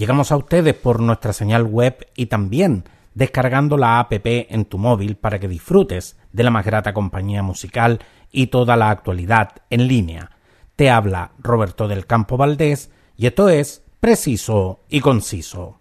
Llegamos a ustedes por nuestra señal web y también descargando la app en tu móvil para que disfrutes de la más grata compañía musical y toda la actualidad en línea. Te habla Roberto del Campo Valdés y esto es Preciso y Conciso.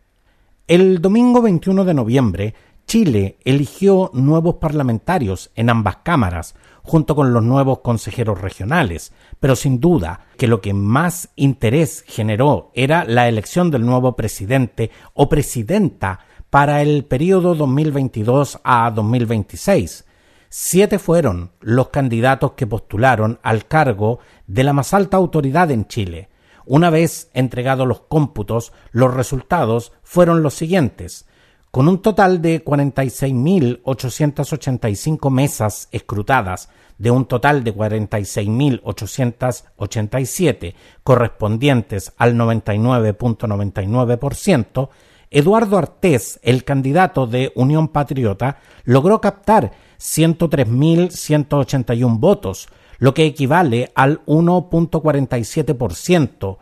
El domingo 21 de noviembre, Chile eligió nuevos parlamentarios en ambas cámaras, junto con los nuevos consejeros regionales, pero sin duda que lo que más interés generó era la elección del nuevo presidente o presidenta para el periodo 2022 a 2026. Siete fueron los candidatos que postularon al cargo de la más alta autoridad en Chile. Una vez entregados los cómputos, los resultados fueron los siguientes. Con un total de 46.885 mesas escrutadas, de un total de 46.887 correspondientes al 99.99%, Eduardo Artés, el candidato de Unión Patriota, logró captar 103.181 votos, lo que equivale al 1.47%,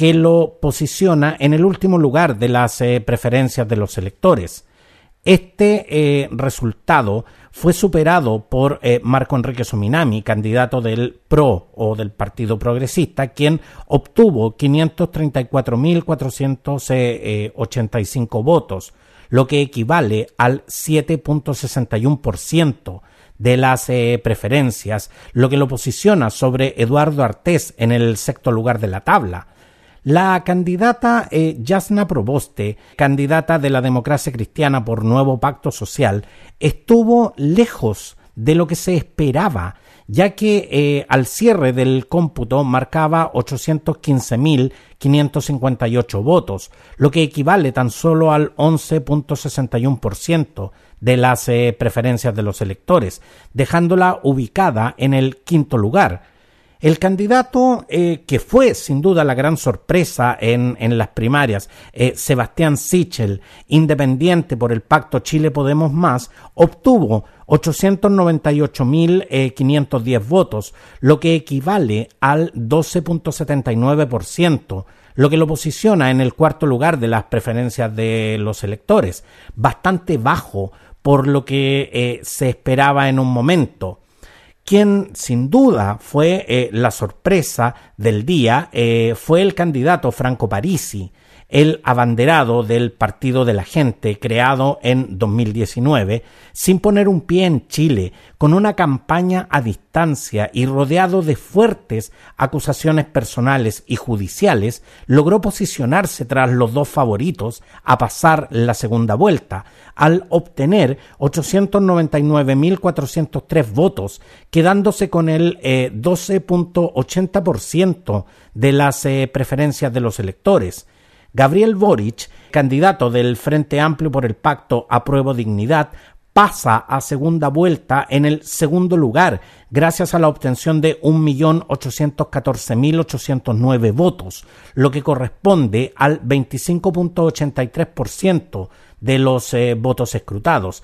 que lo posiciona en el último lugar de las eh, preferencias de los electores. Este eh, resultado fue superado por eh, Marco Enrique Sominami, candidato del PRO o del Partido Progresista, quien obtuvo 534.485 votos, lo que equivale al 7.61% de las preferencias, lo que lo posiciona sobre Eduardo Artés en el sexto lugar de la tabla. La candidata eh, Yasna Proboste, candidata de la democracia cristiana por Nuevo Pacto Social, estuvo lejos de lo que se esperaba, ya que eh, al cierre del cómputo marcaba 815.558 votos, lo que equivale tan solo al 11.61% de las eh, preferencias de los electores, dejándola ubicada en el quinto lugar. El candidato eh, que fue sin duda la gran sorpresa en, las primarias, eh, Sebastián Sichel, independiente por el pacto Chile Podemos Más, obtuvo 898.510 eh, votos, lo que equivale al 12.79%, lo que lo posiciona en el cuarto lugar de las preferencias de los electores, bastante bajo por lo que se esperaba en un momento. Quien sin duda fue eh, la sorpresa del día eh, fue el candidato Franco Parisi, el abanderado del Partido de la Gente, creado en 2019, sin poner un pie en Chile, con una campaña a distancia y rodeado de fuertes acusaciones personales y judiciales, logró posicionarse tras los dos favoritos a pasar la segunda vuelta, al obtener 899.403 votos, quedándose con el 12.80% eh, de las eh, preferencias de los electores. Gabriel Boric, candidato del Frente Amplio por el Pacto Apruebo Dignidad, pasa a segunda vuelta en el segundo lugar, gracias a la obtención de 1.814.809 votos, lo que corresponde al 25.83% de los eh, votos escrutados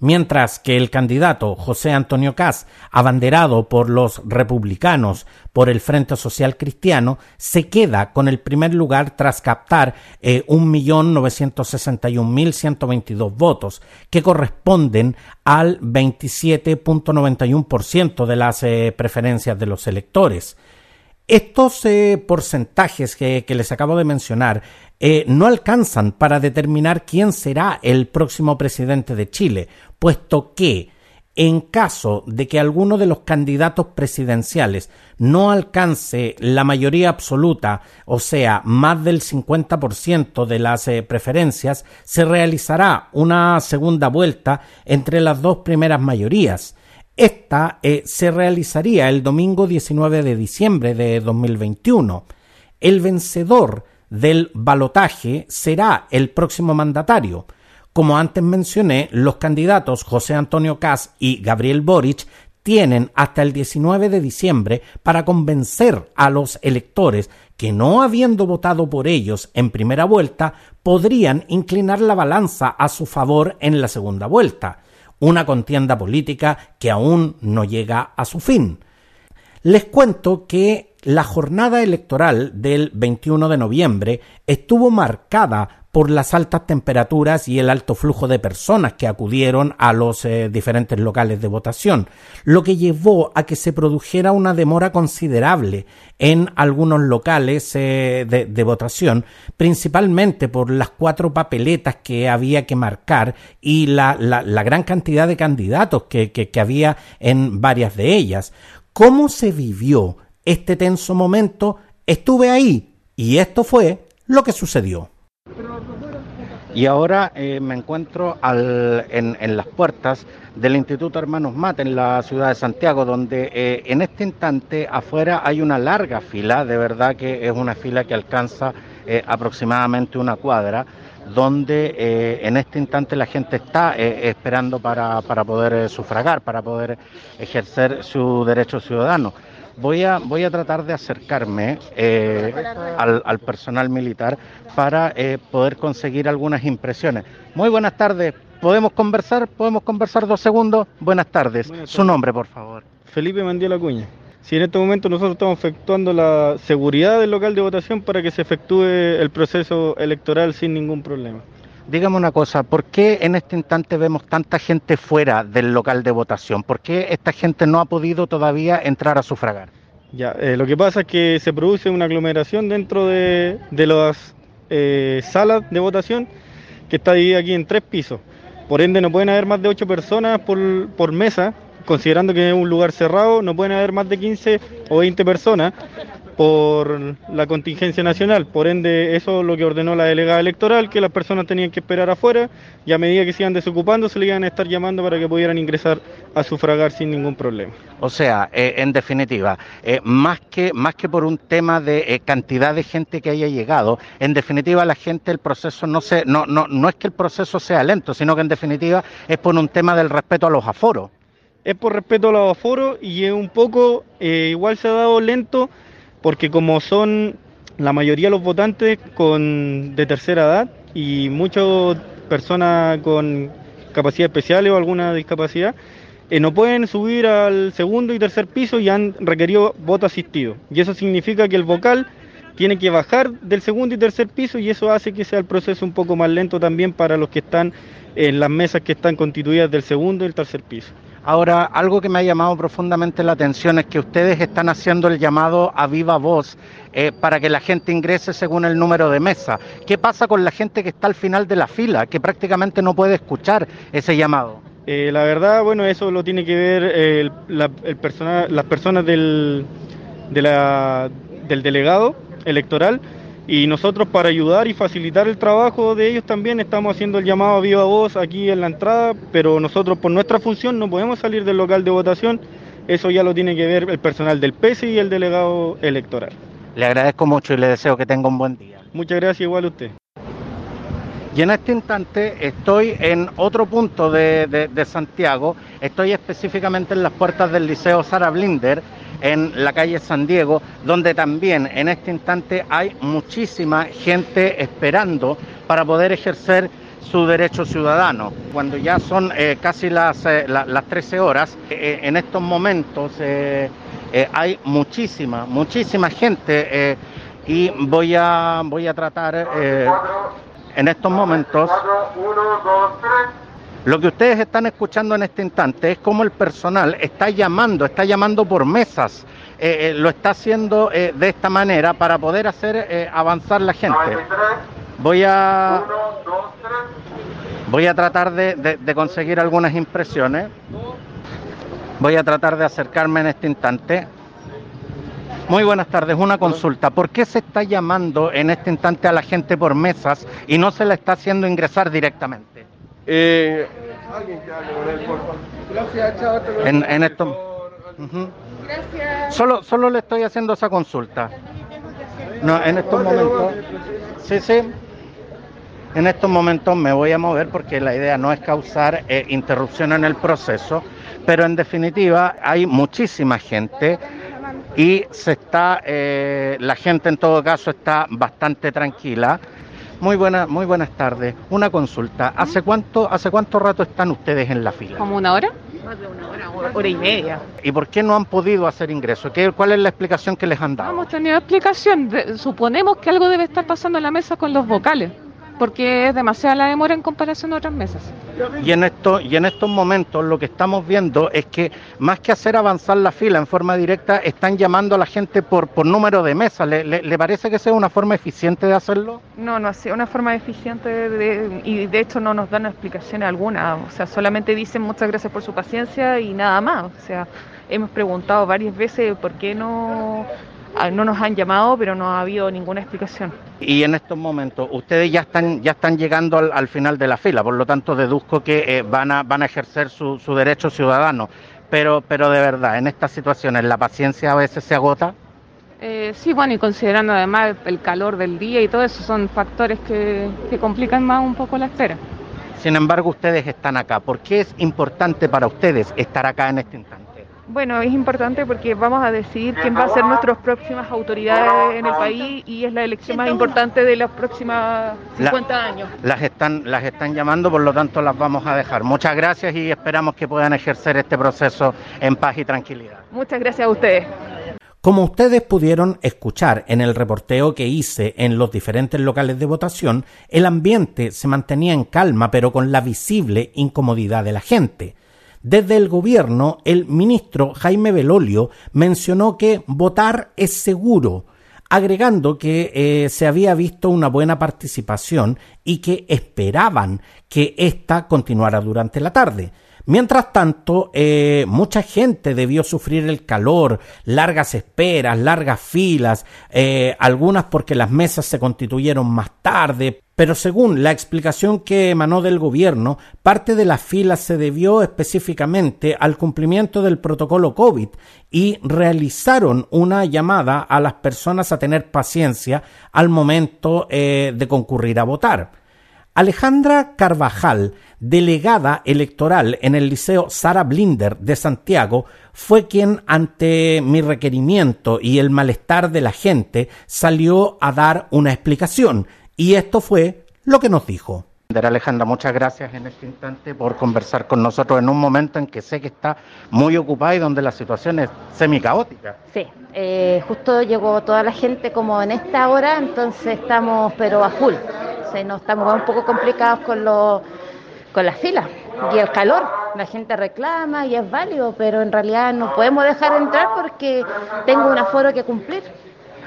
mientras que el candidato José Antonio Caz, abanderado por los republicanos por el Frente Social Cristiano, se queda con el primer lugar tras captar eh, 1.961.122 votos, que corresponden al 27.91% de las eh, preferencias de los electores. Estos eh, porcentajes que, les acabo de mencionar eh, no alcanzan para determinar quién será el próximo presidente de Chile, puesto que en caso de que alguno de los candidatos presidenciales no alcance la mayoría absoluta, o sea, más del 50% de las eh, preferencias, se realizará una segunda vuelta entre las dos primeras mayorías. Esta eh, se realizaría el domingo 19 de diciembre de 2021. El vencedor del balotaje será el próximo mandatario. Como antes mencioné, los candidatos José Antonio Cas y Gabriel Boric tienen hasta el 19 de diciembre para convencer a los electores que no habiendo votado por ellos en primera vuelta, podrían inclinar la balanza a su favor en la segunda vuelta, una contienda política que aún no llega a su fin. Les cuento que la jornada electoral del 21 de noviembre estuvo marcada por las altas temperaturas y el alto flujo de personas que acudieron a los eh, diferentes locales de votación, lo que llevó a que se produjera una demora considerable en algunos locales eh, de, votación, principalmente por las cuatro papeletas que había que marcar y la, gran cantidad de candidatos que, que había en varias de ellas. ¿Cómo se vivió este tenso momento? Estuve ahí y esto fue lo que sucedió. Y ahora eh, me encuentro en, las puertas del Instituto Hermanos Mate en la ciudad de Santiago, donde eh, en este instante afuera hay una larga fila, de verdad que es una fila que alcanza eh, aproximadamente una cuadra, donde en este instante la gente está esperando para, para poder sufragar, para poder ejercer su derecho ciudadano. Voy a, voy a tratar de acercarme eh, al, personal militar para eh, poder conseguir algunas impresiones. Muy buenas tardes. ¿Podemos conversar? ¿Podemos conversar dos segundos? Buenas tardes. Su nombre, por favor. Felipe Mandiola Cuña. Si en este momento nosotros estamos efectuando la seguridad del local de votación para que se efectúe el proceso electoral sin ningún problema. Dígame una cosa, ¿por qué en este instante vemos tanta gente fuera del local de votación? ¿Por qué esta gente no ha podido todavía entrar a sufragar? Ya, eh, lo que pasa es que se produce una aglomeración dentro de, las eh, salas de votación que está dividida aquí en tres pisos. Por ende, no pueden haber más de ocho personas por, por mesa, considerando que es un lugar cerrado, no pueden haber más de 15 o 20 personas por la contingencia nacional. Por ende, eso es lo que ordenó la delegada electoral, que las personas tenían que esperar afuera y a medida que se iban desocupando se le iban a estar llamando para que pudieran ingresar a sufragar sin ningún problema. O sea, eh, en definitiva, eh, más, que, más que por un tema de eh, cantidad de gente que haya llegado, en definitiva la gente, el proceso no, se, no, no, no es que el proceso sea lento, sino que en definitiva es por un tema del respeto a los aforos. Es por respeto a los aforos y es un poco, igual se ha dado lento porque como son la mayoría de los votantes con, de tercera edad y muchas personas con capacidad especiales o alguna discapacidad, eh, no pueden subir al segundo y tercer piso y han requerido voto asistido. Y eso significa que el vocal tiene que bajar del segundo y tercer piso y eso hace que sea el proceso un poco más lento también para los que están en las mesas que están constituidas del segundo y el tercer piso. Ahora, algo que me ha llamado profundamente la atención es que ustedes están haciendo el llamado a viva voz eh, para que la gente ingrese según el número de mesa. ¿Qué pasa con la gente que está al final de la fila, que prácticamente no puede escuchar ese llamado? Eh, la verdad, bueno, eso lo tiene que ver eh, las personas del, del delegado electoral y nosotros para ayudar y facilitar el trabajo de ellos también estamos haciendo el llamado a viva voz aquí en la entrada, pero nosotros por nuestra función no podemos salir del local de votación, eso ya lo tiene que ver el personal del PESI y el delegado electoral. Le agradezco mucho y le deseo que tenga un buen día. Muchas gracias, igual a usted. Y en este instante estoy en otro punto de, de Santiago, estoy específicamente en las puertas del Liceo Sara Blinder, en la calle San Diego, donde también en este instante hay muchísima gente esperando para poder ejercer su derecho ciudadano. Cuando ya son eh, casi las, eh, las 13 horas, eh, en estos momentos hay muchísima, muchísima gente y voy a, voy a tratar en estos momentos... Lo que ustedes están escuchando en este instante es cómo el personal está llamando, está llamando por mesas, eh, eh, lo está haciendo eh, de esta manera para poder hacer avanzar la gente. Voy a, voy a tratar de, conseguir algunas impresiones. Voy a tratar de acercarme en este instante. Muy buenas tardes, una consulta. ¿Por qué se está llamando en este instante a la gente por mesas y no se le está haciendo ingresar directamente? Eh, alguien que hable con él, por favor. Gracias, chao. En, en esto. Uh -huh. Gracias. Solo, solo le estoy haciendo esa consulta. No, en estos momentos. Sí, sí. En estos momentos me voy a mover porque la idea no es causar eh, interrupción en el proceso, pero en definitiva hay muchísima gente y se está, eh, la gente en todo caso está bastante tranquila. Muy buena, muy buenas tardes. Una consulta. ¿Hace cuánto, hace cuánto rato están ustedes en la fila? ¿Como una hora? Más de una hora, hora, hora y media. ¿Y por qué no han podido hacer ingreso? ¿Qué, ¿Cuál es la explicación que les han No dado? hemos tenido explicación. De- Suponemos que algo debe estar pasando en la mesa con los vocales, porque es demasiada la demora en comparación a otras mesas. Y en, esto, y en estos momentos lo que estamos viendo es que más que hacer avanzar la fila en forma directa, están llamando a la gente por, por número de mesa. ¿Le, le, le parece que sea una forma eficiente de hacerlo? No, no ha sido una forma eficiente de- y de hecho no nos dan explicación alguna. O sea, solamente dicen muchas gracias por su paciencia y nada más. O sea, hemos preguntado varias veces por qué no, no nos han llamado, pero no ha habido ninguna explicación. Y en estos momentos ustedes ya están, ya están llegando al, al final de la fila, por lo tanto deduzco que eh, van, a, van a ejercer su, su derecho ciudadano. Pero, pero de verdad, en estas situaciones la paciencia a veces se agota. Eh, sí, bueno, y considerando además el calor del día y todo eso, son factores que, que complican más un poco la espera. Sin embargo, ustedes están acá. ¿Por qué es importante para ustedes estar acá en este instante? Bueno, es importante porque vamos a decidir quién va a ser nuestras próximas autoridades en el país y es la elección más importante de los próximos 50 años. Las están, las están llamando, por lo tanto las vamos a dejar. Muchas gracias y esperamos que puedan ejercer este proceso en paz y tranquilidad. Muchas gracias a ustedes. Como ustedes pudieron escuchar en el reporteo que hice en los diferentes locales de votación, el ambiente se mantenía en calma pero con la visible incomodidad de la gente. Desde el gobierno, el ministro Jaime Belolio mencionó que votar es seguro, agregando que eh, se había visto una buena participación y que esperaban que ésta continuara durante la tarde. Mientras tanto, eh, mucha gente debió sufrir el calor, largas esperas, largas filas, eh, algunas porque las mesas se constituyeron más tarde, pero según la explicación que emanó del gobierno, parte de las filas se debió específicamente al cumplimiento del protocolo COVID y realizaron una llamada a las personas a tener paciencia al momento eh, de concurrir a votar. Alejandra Carvajal, delegada electoral en el Liceo Sara Blinder de Santiago, fue quien ante mi requerimiento y el malestar de la gente salió a dar una explicación y esto fue lo que nos dijo. Alejandra, muchas gracias en este instante por conversar con nosotros en un momento en que sé que está muy ocupada y donde la situación es semicaótica. Sí, eh, justo llegó toda la gente como en esta hora, entonces estamos pero a full. O sea, no estamos un poco complicados con lo, con las filas y el calor. La gente reclama y es válido, pero en realidad no podemos dejar entrar porque tengo un aforo que cumplir.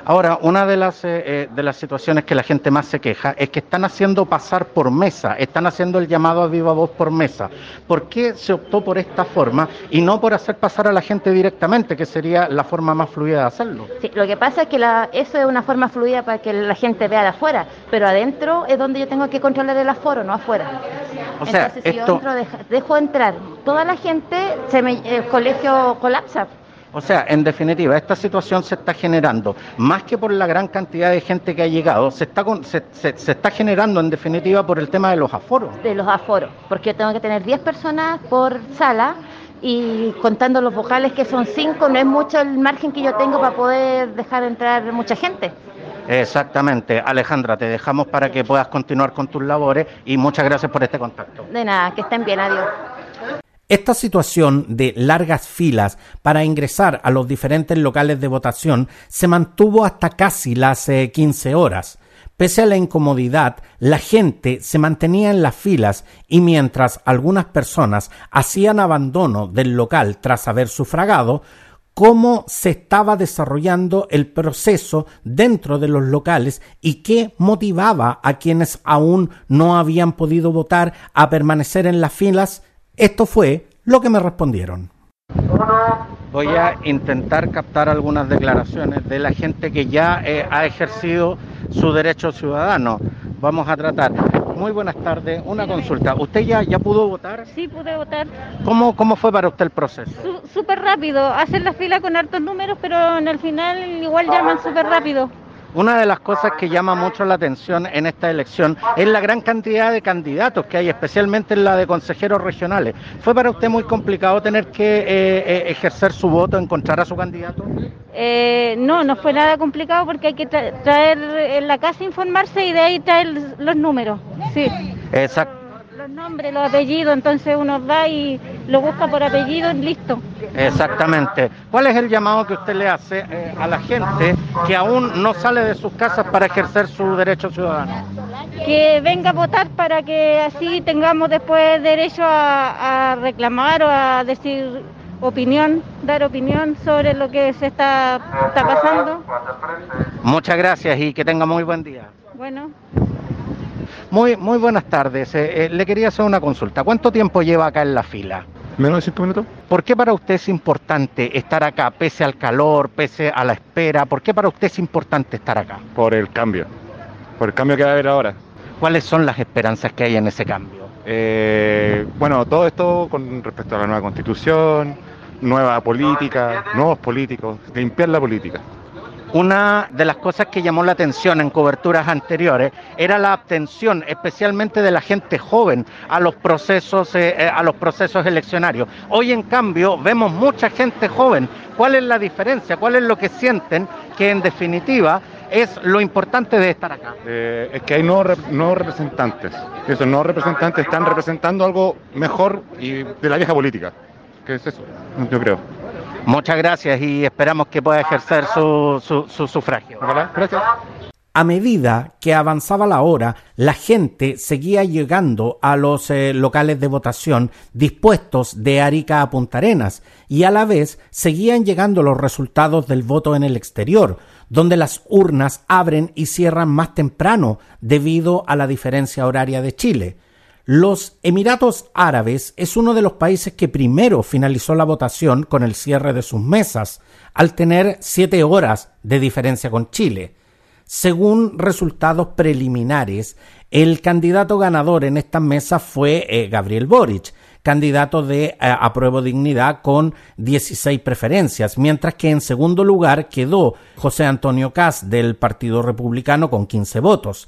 Ahora, una de las, eh, eh, de las situaciones que la gente más se queja es que están haciendo pasar por mesa, están haciendo el llamado a viva voz por mesa. ¿Por qué se optó por esta forma y no por hacer pasar a la gente directamente, que sería la forma más fluida de hacerlo? Sí, lo que pasa es que la, eso es una forma fluida para que la gente vea de afuera, pero adentro es donde yo tengo que controlar el aforo, no afuera. O sea, Entonces, si yo esto, entro, deja- dejo entrar toda la gente, se me- el colegio colapsa. O sea, en definitiva, esta situación se está generando, más que por la gran cantidad de gente que ha llegado, se está, con- se, se- se está generando en definitiva por el tema de los aforos. de los aforos, porque yo tengo que tener 10 personas por sala y contando los vocales que son 5, no es mucho el margen que yo tengo para poder dejar entrar mucha gente. Exactamente. Alejandra, te dejamos para que puedas continuar con tus labores y muchas gracias por este contacto. De nada, que estén bien, adiós. Esta situación de largas filas para ingresar a los diferentes locales de votación se mantuvo hasta casi las eh, 15 horas. Pese a la incomodidad, la gente se mantenía en las filas y mientras algunas personas hacían abandono del local tras haber sufragado, cómo se estaba desarrollando el proceso dentro de los locales y qué motivaba a quienes aún no habían podido votar a permanecer en las filas, esto fue lo que me respondieron. Voy a intentar captar algunas declaraciones de la gente que ya eh, ha ejercido su derecho ciudadano. Vamos a tratar. Muy buenas tardes. Una consulta. ¿Usted ya, ya pudo votar? Sí, pude votar ¿Cómo, ¿Cómo fue para usted el proceso? Su- súper rápido. Hacen la fila con hartos números, pero en el final igual llaman súper rápido. Una de las cosas que llama mucho la atención en esta elección es la gran cantidad de candidatos que hay, especialmente en la de consejeros regionales. ¿Fue para usted muy complicado tener que eh, eh, ejercer su voto, encontrar a su candidato? Eh, no, no fue nada complicado porque hay que traer en la casa, informarse y de ahí traer los números. Sí. Exacto los nombres, los apellidos, entonces uno va y lo busca por apellido y listo. Exactamente. ¿Cuál es el llamado que usted le hace eh, a la gente que aún no sale de sus casas para ejercer su derecho ciudadano? Que venga a votar para que así tengamos después derecho a, reclamar o a decir opinión, dar opinión sobre lo que se está, está pasando. Muchas gracias y que tenga muy buen día. Bueno. Muy, muy buenas tardes. Eh, eh, le quería hacer una consulta. ¿Cuánto tiempo lleva acá en la fila? Menos de cinco minutos. ¿Por qué para usted es importante estar acá, pese al calor, pese a la espera? ¿Por qué para usted es importante estar acá? Por el cambio. Por el cambio que va a haber ahora. ¿Cuáles son las esperanzas que hay en ese cambio? Eh, bueno, todo esto con respecto a la nueva constitución, nueva política, nuevos políticos, limpiar la política. Una de las cosas que llamó la atención en coberturas anteriores era la abstención, especialmente de la gente joven, a los procesos, eh, eh, a los procesos eleccionarios. Hoy, en cambio, vemos mucha gente joven. ¿Cuál es la diferencia? ¿Cuál es lo que sienten que, en definitiva, es lo importante de estar acá? Eh, es que hay nuevos, nuevos representantes. Esos nuevos representantes están representando algo mejor y de la vieja política. ¿Qué es eso? Yo creo. Muchas gracias y esperamos que pueda ejercer su, su, sufragio. Gracias. A medida que avanzaba la hora, la gente seguía llegando a los eh, locales de votación dispuestos de Arica a Punta Arenas y a la vez seguían llegando los resultados del voto en el exterior, donde las urnas abren y cierran más temprano debido a la diferencia horaria de Chile. Los Emiratos Árabes es uno de los países que primero finalizó la votación con el cierre de sus mesas, al tener siete horas de diferencia con Chile. Según resultados preliminares, el candidato ganador en esta mesa fue eh, Gabriel Boric, candidato de eh, apruebo dignidad con 16 preferencias, mientras que en segundo lugar quedó José Antonio Cas del Partido Republicano con 15 votos.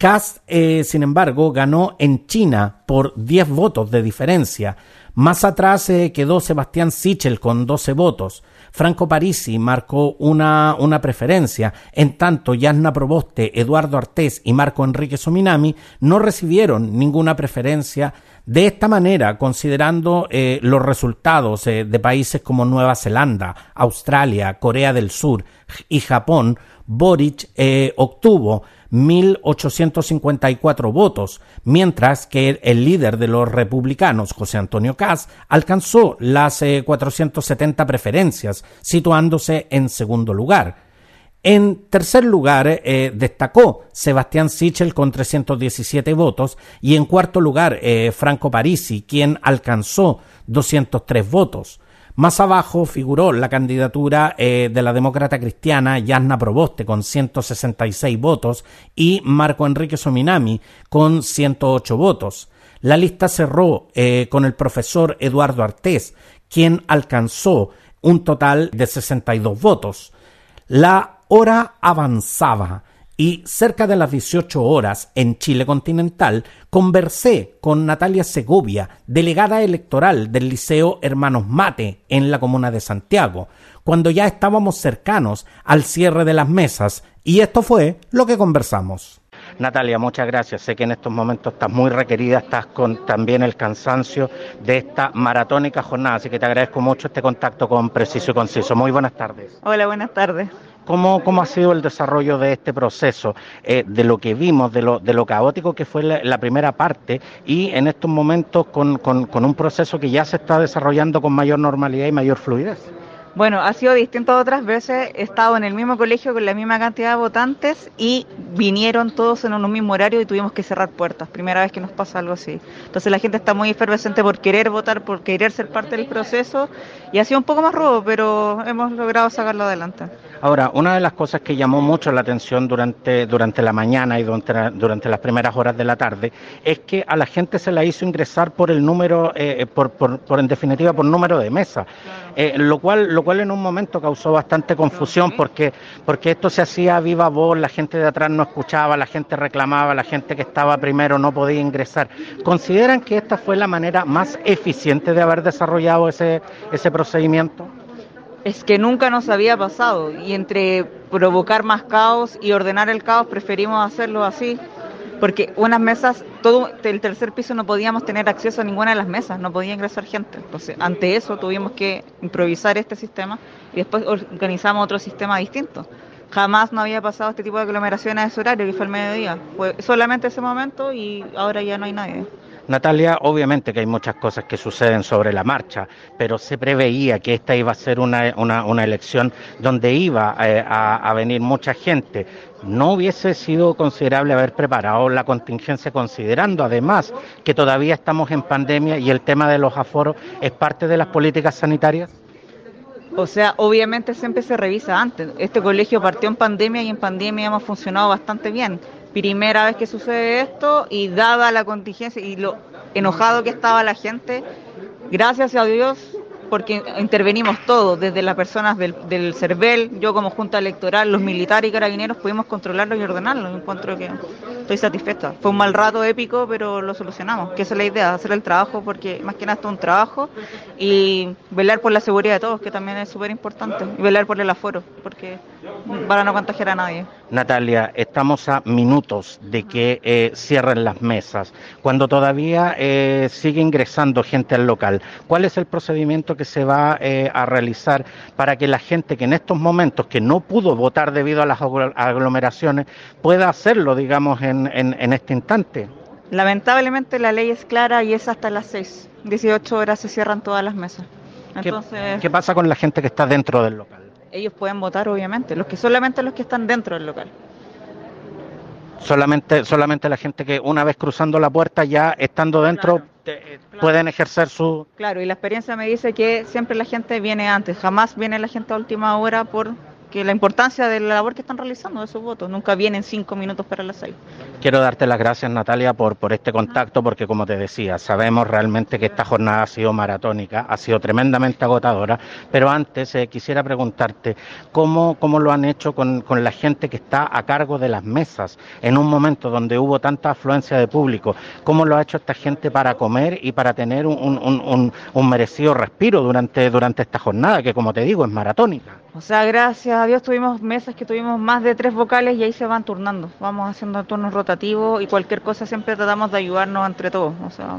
Kass, eh, sin embargo, ganó en China por 10 votos de diferencia. Más atrás eh, quedó Sebastián Sichel con 12 votos. Franco Parisi marcó una, una preferencia, en tanto Yasna Proboste, Eduardo Artés y Marco Enrique Sominami no recibieron ninguna preferencia. De esta manera, considerando eh, los resultados de países como Nueva Zelanda, Australia, Corea del Sur y Japón, Boric obtuvo 1.854 votos, mientras que el líder de los republicanos, José Antonio Caz, alcanzó las 470 eh, preferencias, situándose en segundo lugar. En tercer lugar eh, destacó Sebastián Sichel con 317 votos y en cuarto lugar eh, Franco Parisi, quien alcanzó 203 votos. Más abajo figuró la candidatura eh, de la demócrata cristiana Yasna Proboste con 166 votos y Marco Enrique Sominami con 108 votos. La lista cerró eh, con el profesor Eduardo Artés, quien alcanzó un total de 62 votos. La hora avanzaba y cerca de las 18 horas en Chile continental conversé con Natalia Segovia, delegada electoral del Liceo Hermanos Mate en la comuna de Santiago, cuando ya estábamos cercanos al cierre de las mesas y esto fue lo que conversamos. Natalia, muchas gracias. Sé que en estos momentos estás muy requerida, estás con también el cansancio de esta maratónica jornada, así que te agradezco mucho este contacto con Preciso y Conciso. Muy buenas tardes. Hola, buenas tardes. ¿Cómo, ¿Cómo, ha sido el desarrollo de este proceso, eh, de lo que vimos, de lo, de lo caótico que fue la, primera parte y en estos momentos con, con un proceso que ya se está desarrollando con mayor normalidad y mayor fluidez? Bueno, ha sido distinto a otras veces. He estado en el mismo colegio con la misma cantidad de votantes y vinieron todos en un mismo horario y tuvimos que cerrar puertas. Primera vez que nos pasa algo así. Entonces la gente está muy efervescente por querer votar, por querer ser parte del proceso y ha sido un poco más robo, pero hemos logrado sacarlo adelante. Ahora, una de las cosas que llamó mucho la atención durante, durante la mañana y durante, durante las primeras horas de la tarde es que a la gente se la hizo ingresar por el número, eh, por, por, por, en definitiva, por número de mesa. eh, lo, cual, lo cual en un momento causó bastante confusión porque, porque esto se hacía a viva voz, la gente de atrás no escuchaba, la gente reclamaba, la gente que estaba primero no podía ingresar. ¿Consideran que esta fue la manera más eficiente de haber desarrollado ese, ese procedimiento? Es que nunca nos había pasado y entre provocar más caos y ordenar el caos preferimos hacerlo así porque unas mesas, todo el tercer piso no podíamos tener acceso a ninguna de las mesas, no podía ingresar gente. Entonces, ante eso tuvimos que improvisar este sistema y después organizamos otro sistema distinto. Jamás no había pasado este tipo de aglomeraciones a ese horario, que fue el mediodía. Fue solamente ese momento y ahora ya no hay nadie. Natalia, obviamente que hay muchas cosas que suceden sobre la marcha, pero se preveía que esta iba a ser una, una, elección donde iba eh, a, a, venir mucha gente. ¿No hubiese sido considerable haber preparado la contingencia considerando además que todavía estamos en pandemia y el tema de los aforos es parte de las políticas sanitarias? O sea, obviamente siempre se revisa antes. Este colegio partió en pandemia y en pandemia hemos funcionado bastante bien primera vez que sucede esto y dada la contingencia y lo enojado que estaba la gente, gracias a Dios porque intervenimos todos, desde las personas del, del CERVEL, yo como Junta Electoral, los militares y carabineros, pudimos controlarlo y ordenarlo. Encuentro que estoy satisfecha. Fue un mal rato épico, pero lo solucionamos, que esa es la idea, hacer el trabajo, porque más que nada es un trabajo, y velar por la seguridad de todos, que también es súper importante, y velar por el aforo, porque para no contagiar a nadie. Natalia, estamos a minutos de que eh, cierren las mesas, cuando todavía eh, sigue ingresando gente al local. ¿Cuál es el procedimiento que se va eh, a realizar para que la gente que en estos momentos que no pudo votar debido a las aglomeraciones pueda hacerlo, digamos, en, en, este instante? Lamentablemente la ley es clara y es hasta las 6. 18 horas se cierran todas las mesas. Entonces, ¿Qué pasa con la gente que está dentro del local? Ellos pueden votar, obviamente, los que solamente los que están dentro del local. Solamente, solamente la gente que una vez cruzando la puerta, ya estando dentro, eh, pueden ejercer su... Claro, y la experiencia me dice que siempre la gente viene antes, jamás viene la gente a última hora por que la importancia de la labor que están realizando de sus votos. Nunca vienen cinco minutos para las seis. Quiero darte las gracias, Natalia, por, por este contacto, porque como te decía, sabemos realmente que esta jornada ha sido maratónica, ha sido tremendamente agotadora, pero antes eh, quisiera preguntarte cómo, cómo lo han hecho con, con la gente que está a cargo de las mesas en un momento donde hubo tanta afluencia de público, cómo lo ha hecho esta gente para comer y para tener un, un, un, un merecido respiro durante, durante esta jornada, que como te digo, es maratónica. O sea, gracias a Dios tuvimos mesas que tuvimos más de tres vocales y ahí se van turnando. Vamos haciendo turnos rotativos y cualquier cosa siempre tratamos de ayudarnos entre todos. O sea,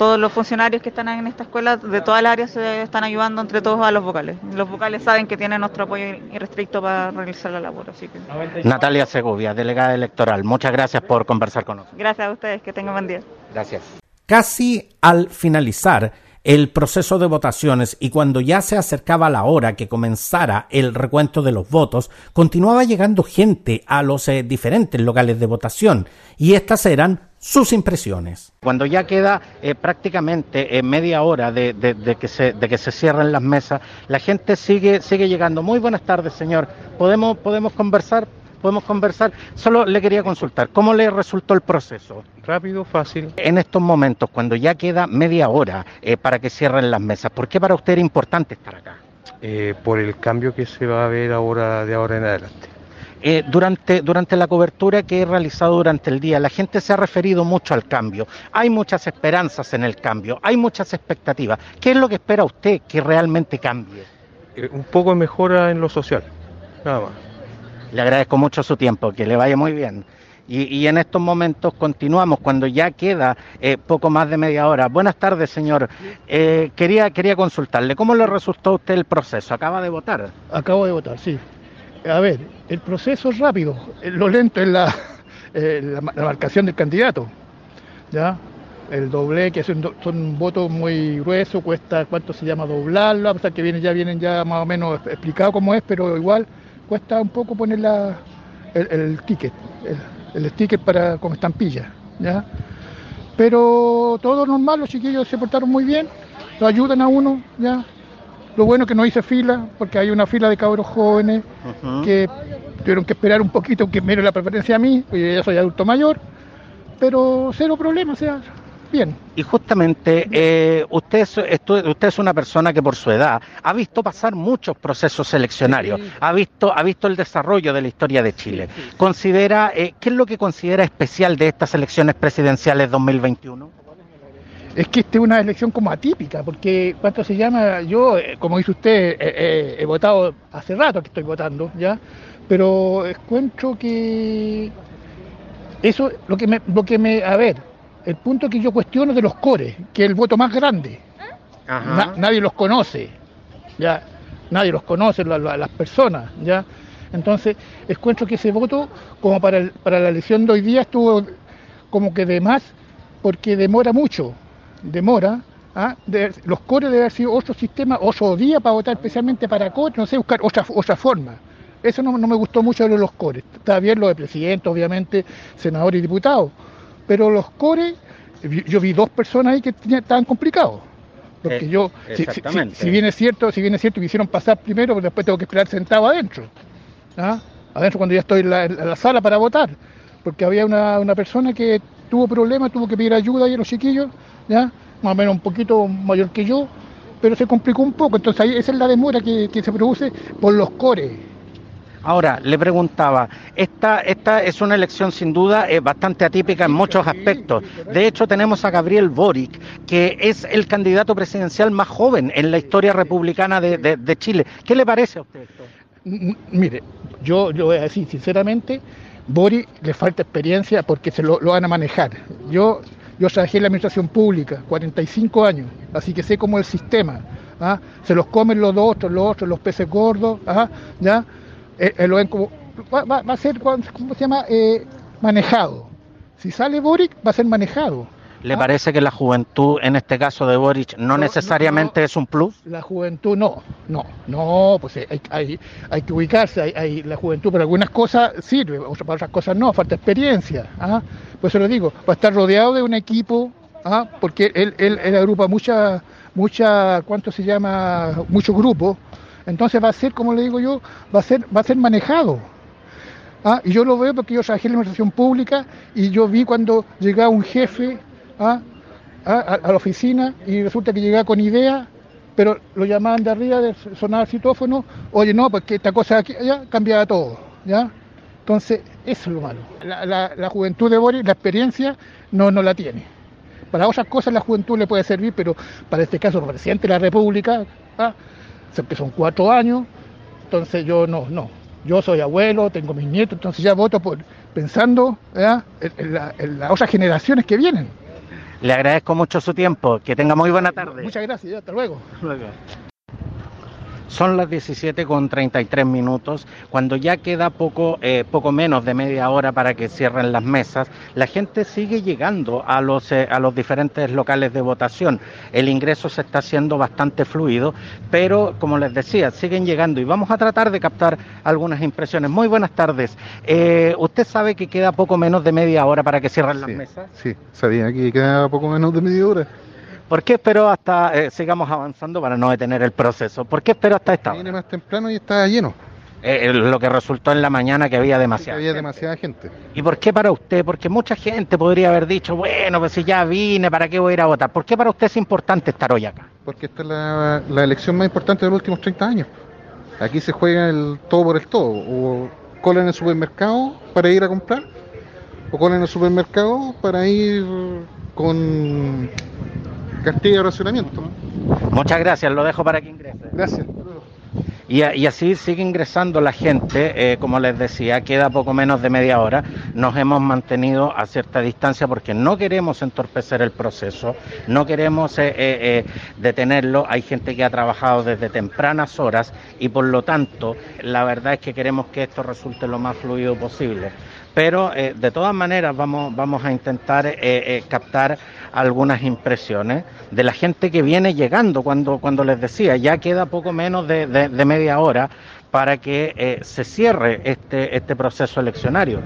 todos los funcionarios que están en esta escuela de todas las áreas se están ayudando entre todos a los vocales. Los vocales saben que tienen nuestro apoyo irrestricto para realizar la labor. Así que... Natalia Segovia, delegada electoral, muchas gracias por conversar con nosotros. Gracias a ustedes, que tengan buen día. Gracias. Casi al finalizar el proceso de votaciones y cuando ya se acercaba la hora que comenzara el recuento de los votos, continuaba llegando gente a los eh, diferentes locales de votación y estas eran sus impresiones. Cuando ya queda eh, prácticamente eh, media hora de, que se, de que se cierren las mesas, la gente sigue, sigue llegando. Muy buenas tardes, señor. ¿Podemos, podemos conversar? Podemos conversar. Solo le quería consultar, ¿cómo le resultó el proceso? Rápido, fácil. En estos momentos, cuando ya queda media hora eh, para que cierren las mesas, ¿por qué para usted era importante estar acá? Eh, por el cambio que se va a ver ahora de ahora en adelante. Eh, durante, durante la cobertura que he realizado durante el día, la gente se ha referido mucho al cambio. Hay muchas esperanzas en el cambio, hay muchas expectativas. ¿Qué es lo que espera usted que realmente cambie? un poco mejora en lo social, nada más. Le agradezco mucho su tiempo, que le vaya muy bien. Y, en estos momentos continuamos cuando ya queda eh, poco más de media hora. Buenas tardes, señor. Eh, quería, quería consultarle, ¿cómo le resultó a usted el proceso? ¿Acaba de votar? Acabo de votar, sí. A ver, el proceso es rápido, lo lento es la, la, marcación del candidato. ¿ya? El doble, que son, son votos muy gruesos, cuesta, ¿cuánto se llama doblarlo? O sea, que viene, ya vienen ya más o menos explicado cómo es, pero igual cuesta un poco poner la, el, ticket, el, sticker para con estampilla, ¿ya? Pero todo normal, los chiquillos se portaron muy bien, lo ayudan a uno, ¿ya? Lo bueno es que no hice fila, porque hay una fila de cabros jóvenes que tuvieron que esperar un poquito que me la preferencia a mí, porque ya soy adulto mayor, pero cero problema, o sea, bien. Y justamente eh, usted, es, usted es una persona que por su edad ha visto pasar muchos procesos seleccionarios, ha visto, ha visto el desarrollo de la historia de Chile. Considera, eh, ¿qué es lo que considera especial de estas elecciones presidenciales 2021? Es que esta es una elección como atípica, porque ¿cuánto se llama? Yo, eh, como dice usted, eh, eh, he votado hace rato que estoy votando, ¿ya? Pero encuentro que eso, lo que me, lo que me, a ver, el punto que yo cuestiono de los cores, que es el voto más grande, Na- nadie los conoce, ya, nadie los conoce, la- la- las personas, ya. Entonces, encuentro que ese voto, como para, el- para la elección de hoy día, estuvo como que de más, porque demora mucho, demora. ¿ah? De- los cores debe haber sido otro sistema, otro día para votar, especialmente para cores, no sé, buscar otra, otra forma. Eso no, no me gustó mucho de los cores. Está bien lo de presidente, obviamente, senador y diputado, pero los cores, yo vi dos personas ahí que tenían- estaban complicados. Porque Eh, yo, si- si, bien es cierto, si bien es cierto, me hicieron pasar primero, pero después tengo que esperar sentado adentro. ¿ah? Adentro cuando ya estoy en la, en la sala para votar. Porque había una, una persona que tuvo problemas, tuvo que pedir ayuda ahí a los chiquillos, ¿ya? más o menos un poquito mayor que yo, pero se complicó un poco. Entonces ahí esa es la demora que, que se produce por los cores. Ahora, le preguntaba, esta, esta es una elección sin duda eh, bastante atípica en muchos aspectos. De hecho, tenemos a Gabriel Boric, que es el candidato presidencial más joven en la historia republicana de, de- de Chile. ¿Qué le parece a usted esto? Mire, yo le voy a decir sinceramente, Bori le falta experiencia porque se lo, lo van a manejar. Yo, yo trabajé en la administración pública, 45 años, así que sé cómo es el sistema. ¿ah? Se los comen los otros, los otros, los peces gordos, ¿ah? ¿ya? Eh, eh, lo ven como, va, va- va a ser, ¿cómo se llama? Eh, manejado. Si sale Boric, va a ser manejado. ¿Le parece que la juventud, en este caso de Boric, no, necesariamente es un plus? La juventud no, no, no, pues eh, hay, hay, hay que ubicarse, hay, hay- la juventud para algunas cosas sirve, otras- para otras cosas no, falta experiencia. ¿ah? Por eso lo digo, va a estar rodeado de un equipo, ¿ah? porque él, él, él agrupa mucha, mucha, ¿cuánto se llama? Muchos grupos, entonces va a ser, como le digo yo, va a ser, va a ser manejado. ¿ah? Y yo lo veo porque yo trabajé en la administración pública y yo vi cuando llegaba un jefe ¿ah? a, a- la oficina y resulta que llegaba con idea, pero lo llamaban de arriba, sonaba el citófono, oye, no, porque esta cosa aquí, allá, cambiaba todo. Entonces, eso es lo malo. La, juventud de Boris, la experiencia, no, la tiene. Para otras cosas la juventud le puede servir, pero para este caso, presidente de la República, ¿ah? Que son cuatro años, entonces yo no, no. Yo soy abuelo, tengo mis nietos, entonces ya voto por pensando en, en la- en las otras generaciones que vienen. Le agradezco mucho su tiempo. Que tenga muy buena tarde. Muchas gracias, hasta luego. Son las 17 con 33 minutos. Cuando ya queda poco, eh, poco menos de media hora para que cierren las mesas, la gente sigue llegando a los, eh, a los diferentes locales de votación. El ingreso se está haciendo bastante fluido, pero como les decía, siguen llegando y vamos a tratar de captar algunas impresiones. Muy buenas tardes. Eh, ¿Usted sabe que queda poco menos de media hora para que cierren las mesas? Sí, sabía que queda poco menos de media hora. ¿Por qué espero hasta, eh, sigamos avanzando para no detener el proceso? ¿Por qué espero hasta esta hora? Viene más temprano y está lleno. Eh, lo que resultó en la mañana que había demasiada Había gente. demasiada gente. ¿Y por qué para usted? Porque mucha gente podría haber dicho, bueno, pues si ya vine, ¿para qué voy a ir a votar? ¿Por qué para usted es importante estar hoy acá? Porque esta es la, la elección más importante de los últimos 30 años. Aquí se juega el todo por el todo. O cola en el supermercado para ir a comprar, o cola en el supermercado para ir con cartilla de racionamiento. Muchas gracias, lo dejo para que ingrese. Gracias. Y, y así sigue ingresando la gente, eh, como les decía, queda poco menos de media hora. Nos hemos mantenido a cierta distancia porque no queremos entorpecer el proceso, no queremos eh, eh, detenerlo. Hay gente que ha trabajado desde tempranas horas y por lo tanto la verdad es que queremos que esto resulte lo más fluido posible. Pero de todas maneras vamos, vamos a intentar captar algunas impresiones de la gente que viene llegando cuando, cuando les decía, ya queda poco menos de, de- de media hora para que eh, se cierre este, este proceso eleccionario.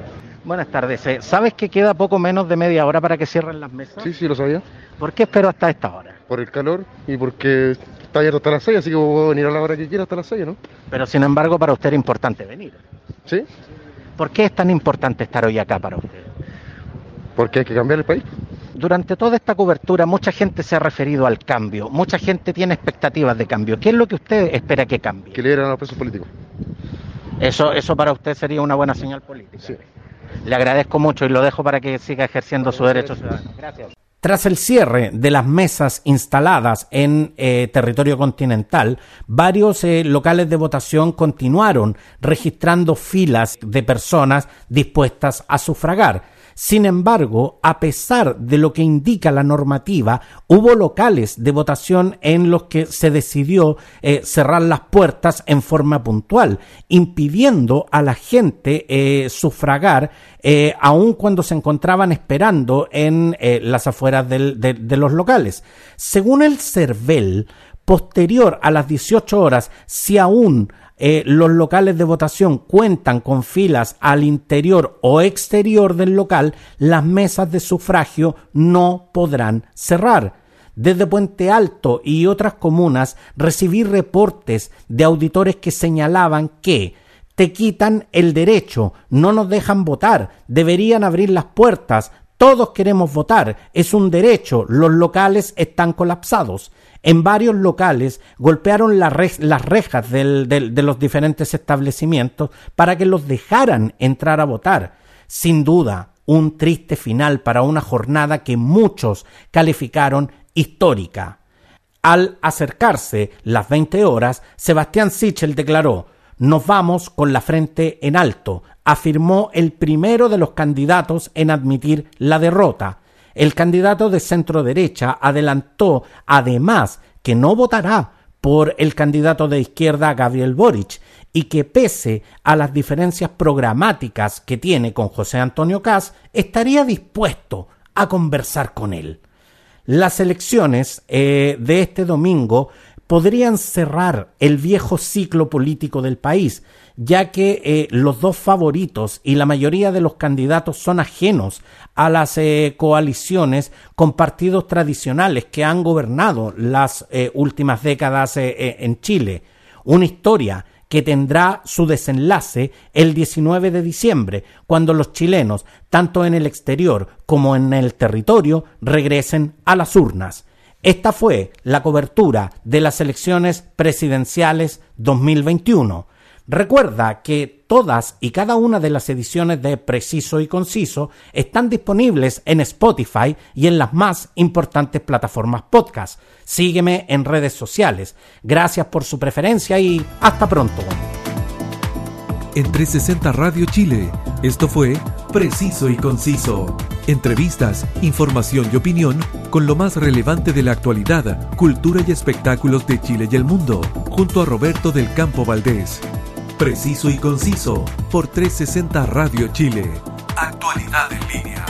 Buenas tardes. eh, ¿Sabes que queda poco menos de media hora para que cierren las mesas? Sí, sí, lo sabía. ¿Por qué espero hasta esta hora? Por el calor y porque está abierto hasta las 6, así que puedo venir a la hora que quiera hasta las 6, ¿no? Pero sin embargo para usted era importante venir. Sí. ¿Por qué es tan importante estar hoy acá para usted? Porque hay que cambiar el país. Durante toda esta cobertura mucha gente se ha referido al cambio, mucha gente tiene expectativas de cambio. ¿Qué es lo que usted espera que cambie? Que liberan a los presos políticos. Eso, eso para usted sería una buena señal política. Le agradezco mucho y lo dejo para que siga ejerciendo su derecho ciudadano. Gracias. Tras el cierre de las mesas instaladas en eh, territorio continental, varios eh, locales de votación continuaron registrando filas de personas dispuestas a sufragar. Sin embargo, a pesar de lo que indica la normativa, hubo locales de votación en los que se decidió eh, cerrar las puertas en forma puntual, impidiendo a la gente eh, sufragar eh, aun cuando se encontraban esperando en las afueras de, los locales. Según el CERVEL, posterior a las 18 horas, si aún eh, los locales de votación cuentan con filas al interior o exterior del local, las mesas de sufragio no podrán cerrar. Desde Puente Alto y otras comunas recibí reportes de auditores que señalaban que te quitan el derecho, no nos dejan votar, deberían abrir las puertas, todos queremos votar, es un derecho, los locales están colapsados en varios locales golpearon las rejas de los diferentes establecimientos para que los dejaran entrar a votar. Sin duda, un triste final para una jornada que muchos calificaron histórica. Al acercarse las 20 horas, Sebastián Sichel declaró Nos vamos con la frente en alto, afirmó el primero de los candidatos en admitir la derrota. El candidato de centro derecha adelantó además que no votará por el candidato de izquierda Gabriel Boric y que pese a las diferencias programáticas que tiene con José Antonio Caz, estaría dispuesto a conversar con él. Las elecciones eh, de este domingo podrían cerrar el viejo ciclo político del país, ya que eh, los dos favoritos y la mayoría de los candidatos son ajenos a las eh, coaliciones con partidos tradicionales que han gobernado las eh, últimas décadas en Chile. Una historia que tendrá su desenlace el 19 de diciembre, cuando los chilenos, tanto en el exterior como en el territorio, regresen a las urnas. Esta fue la cobertura de las elecciones presidenciales 2021. Recuerda que todas y cada una de las ediciones de Preciso y Conciso están disponibles en Spotify y en las más importantes plataformas podcast. Sígueme en redes sociales. Gracias por su preferencia y hasta pronto. En 360 Radio Chile, esto fue Preciso y Conciso. Entrevistas, información y opinión con lo más relevante de la actualidad, cultura y espectáculos de Chile y el mundo, junto a Roberto del Campo Valdés. Preciso y conciso por 360 Radio Chile. Actualidad en línea.